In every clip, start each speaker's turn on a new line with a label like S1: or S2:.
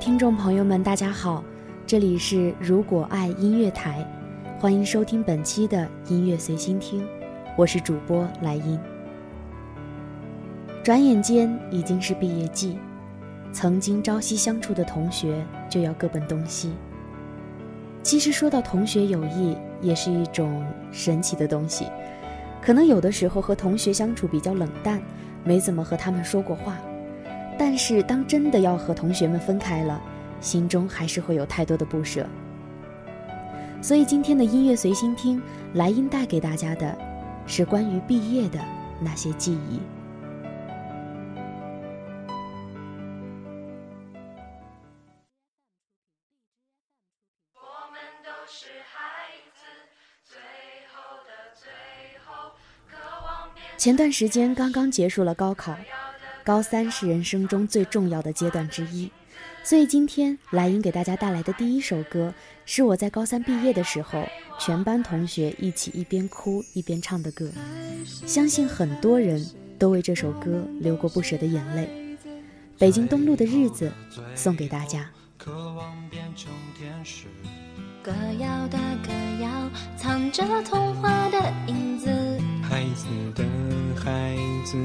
S1: 听众朋友们，大家好，这里是如果爱音乐台，欢迎收听本期的音乐随心听，我是主播莱茵。转眼间已经是毕业季，曾经朝夕相处的同学就要各奔东西。其实说到同学友谊，也是一种神奇的东西，可能有的时候和同学相处比较冷淡，没怎么和他们说过话。但是，当真的要和同学们分开了，心中还是会有太多的不舍。所以，今天的音乐随心听，莱茵带给大家的，是关于毕业的那些记忆。前段时间刚刚结束了高考。高三是人生中最重要的阶段之一，所以今天莱茵给大家带来的第一首歌，是我在高三毕业的时候，全班同学一起一边哭一边唱的歌。相信很多人都为这首歌流过不舍的眼泪。北京东路的日子，送给大家。
S2: 渴望变成天使歌谣的歌谣，藏着童话的影子。
S3: 孩子的孩子。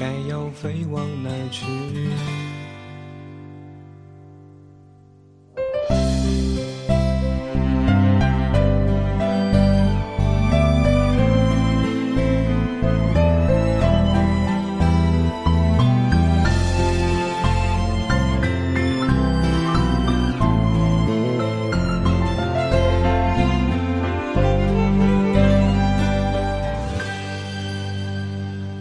S3: 该要飞往哪去？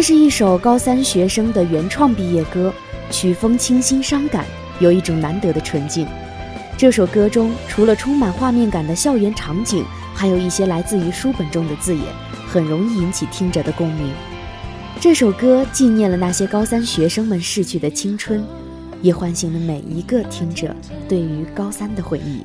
S1: 这是一首高三学生的原创毕业歌，曲风清新伤感，有一种难得的纯净。这首歌中除了充满画面感的校园场景，还有一些来自于书本中的字眼，很容易引起听者的共鸣。这首歌纪念了那些高三学生们逝去的青春，也唤醒了每一个听者对于高三的回忆。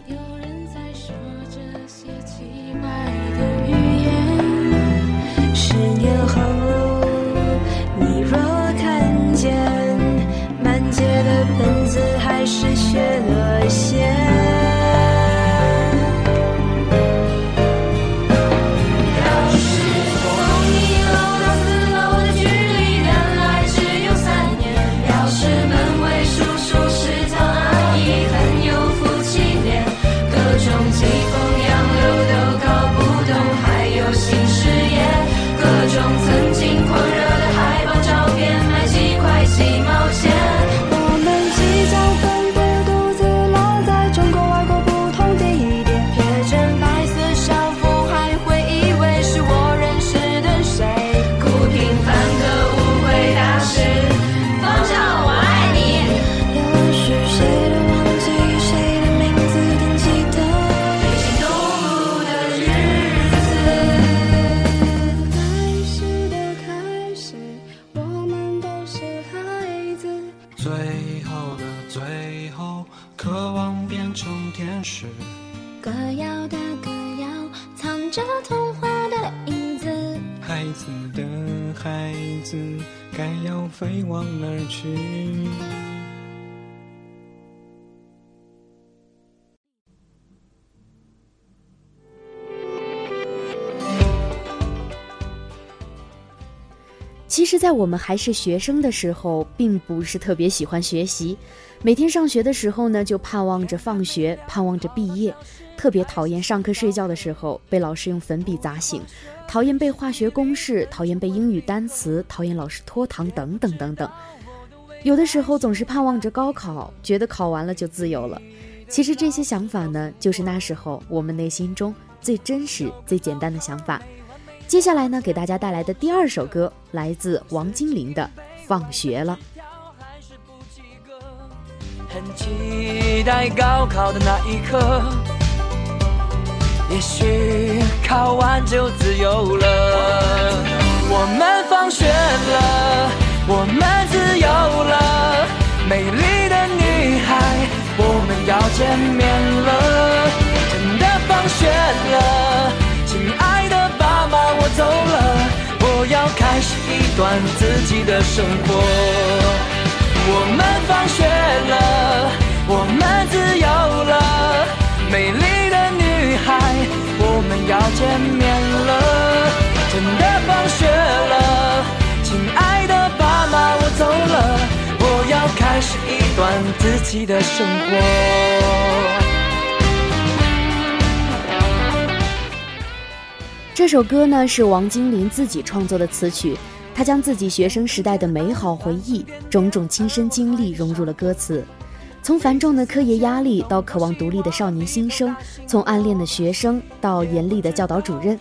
S1: 其实，在我们还是学生的时候，并不是特别喜欢学习。每天上学的时候呢，就盼望着放学，盼望着毕业，特别讨厌上课睡觉的时候被老师用粉笔砸醒，讨厌背化学公式，讨厌背英语单词，讨厌老师拖堂，等等等等。有的时候总是盼望着高考，觉得考完了就自由了。其实这些想法呢，就是那时候我们内心中最真实、最简单的想法。接下来呢，给大家带来的第二首歌来自王精灵的《放学了》。
S4: 很期待高考的那一刻，也许考完就自由了。我们放学了，我们自由了，美丽的女孩，我们要见面了，真的放学了。走了，我要开始一段自己的生活。我们放学了，我们自由了，美丽的女孩，我们要见面了，真的放学了，亲爱的爸妈，我走了，我要开始一段自己的生活。
S1: 这首歌呢是王金林自己创作的词曲，他将自己学生时代的美好回忆、种种亲身经历融入了歌词。从繁重的课业压力到渴望独立的少年心声，从暗恋的学生到严厉的教导主任，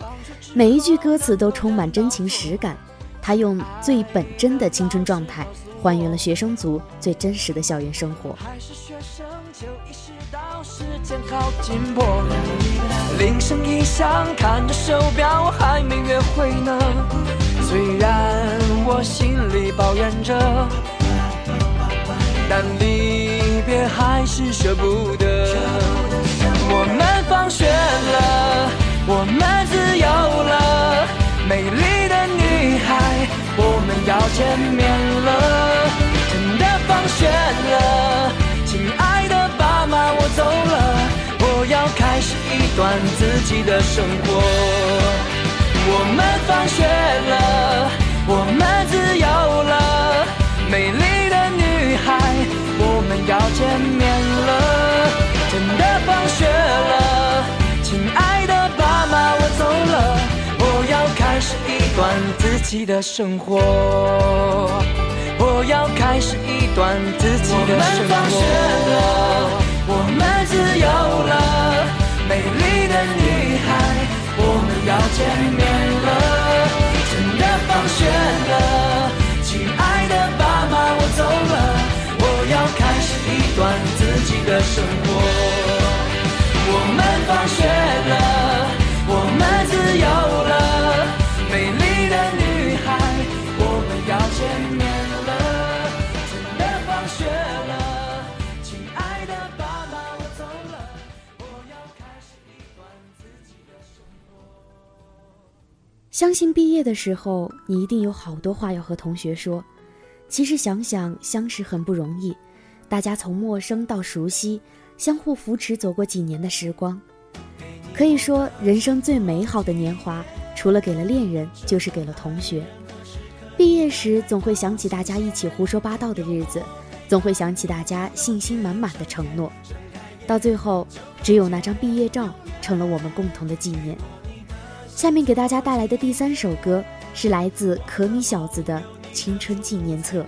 S1: 每一句歌词都充满真情实感。他用最本真的青春状态，还原了学生族最真实的校园生活。
S4: 铃声一响，看着手表，还没约会呢。虽然我心里抱怨着，但离别还是舍不得。我们放学了，我们自由了，我们要见面了，真的放学了，亲爱的爸妈，我走了。我要开始一段自己的生活。我们放学了，我们自由了，美丽的女孩，我们要见面了，开始一段自己的生活。我要开始一段自己的生活。我们放学了，我们自由了。美丽的女孩，我们要见面了，真的放学了，亲爱的爸妈，我走了，我要开始一段自己的生活。
S1: 相信毕业的时候，你一定有好多话要和同学说。其实想想，相识很不容易，大家从陌生到熟悉，相互扶持走过几年的时光，可以说人生最美好的年华，除了给了恋人，就是给了同学。毕业时总会想起大家一起胡说八道的日子，总会想起大家信心满满的承诺，到最后，只有那张毕业照成了我们共同的纪念。下面给大家带来的第三首歌是来自可米小子的《青春纪念册》。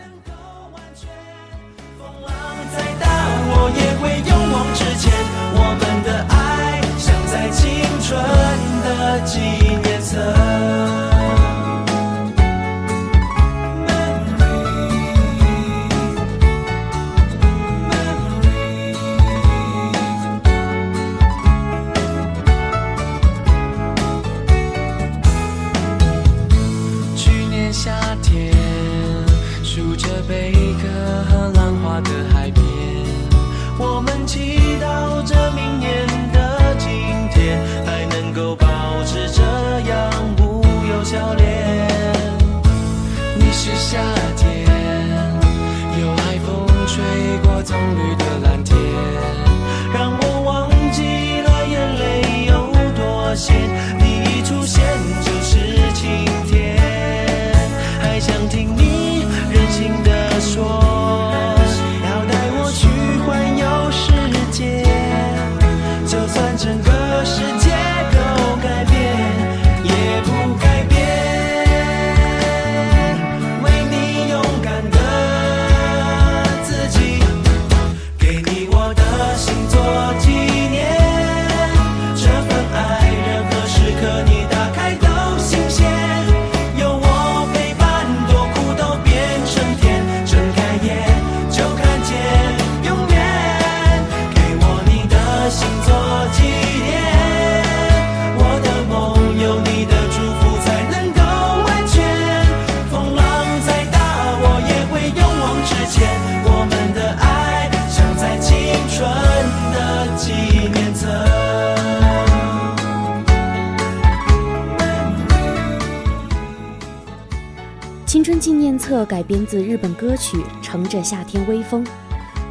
S4: 纪念册
S3: 改
S1: 编自日本歌曲《乘着夏天微风》，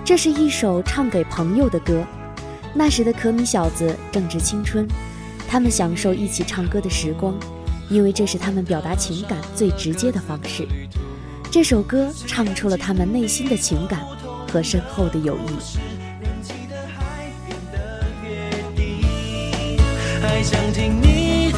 S1: 这是一首唱给朋友的歌。那时的可米小子正值青春，他们享受一起唱歌的时光，因为这是他们表达情感最直接的方式。这首歌唱出了他们内心的情感和深厚的友谊。
S3: 人气的海边的约定，还想听你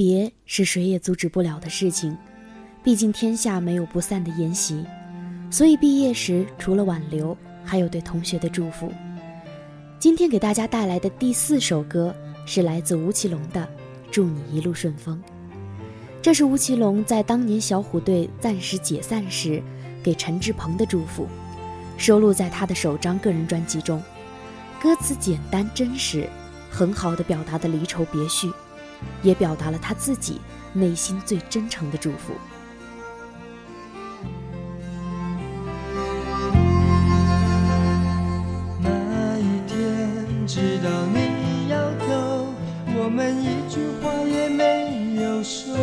S1: 别是谁也阻止不了的事情，毕竟天下没有不散的筵席，所以毕业时除了挽留，还有对同学的祝福。今天给大家带来的第四首歌是来自吴奇隆的《祝你一路顺风》，这是吴奇隆在当年小虎队暂时解散时给陈志朋的祝福，收录在他的首张个人专辑中。歌词简单真实，很好的表达的离愁别绪。也表达了他自己内心最真诚的祝福。
S5: 那一天知道你要走，我们一句话也没有说。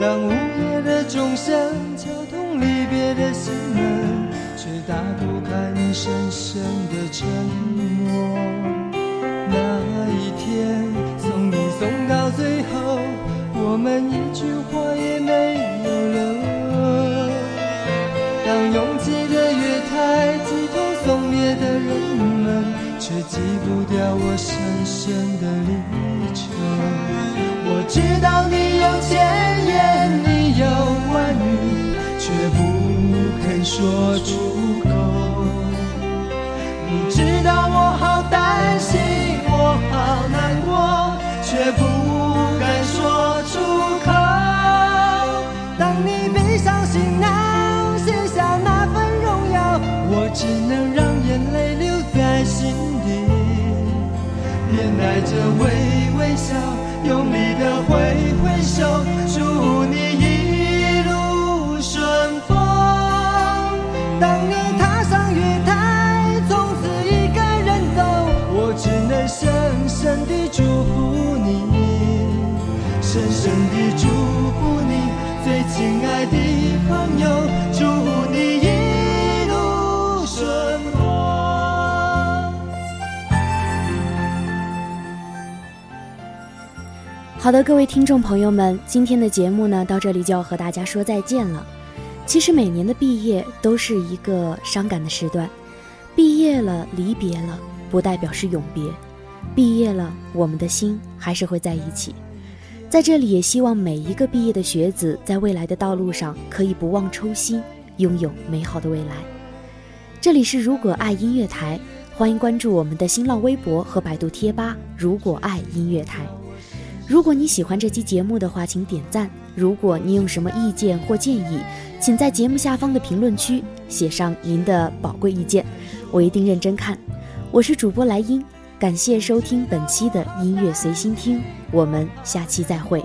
S5: 当午夜的钟声敲痛离别的心门，却打不开你深深的沉默。我们一句话也没有了。当拥挤的月台，几通送别的人们，却挤不掉我深深的离愁。我知道你有千言，你有万语，却不肯说出挥挥手，
S1: 好的，各位听众朋友们，今天的节目呢，到这里就要和大家说再见了。其实每年的毕业都是一个伤感的时段，毕业了，离别了，不代表是永别，毕业了，我们的心还是会在一起。在这里，也希望每一个毕业的学子，在未来的道路上可以不忘初心，拥有美好的未来。这里是如果爱音乐台，欢迎关注我们的新浪微博和百度贴吧“如果爱音乐台”。如果你喜欢这期节目的话，请点赞。如果你有什么意见或建议，请在节目下方的评论区写上您的宝贵意见，我一定认真看。我是主播莱茵，感谢收听本期的音乐随心听，我们下期再会。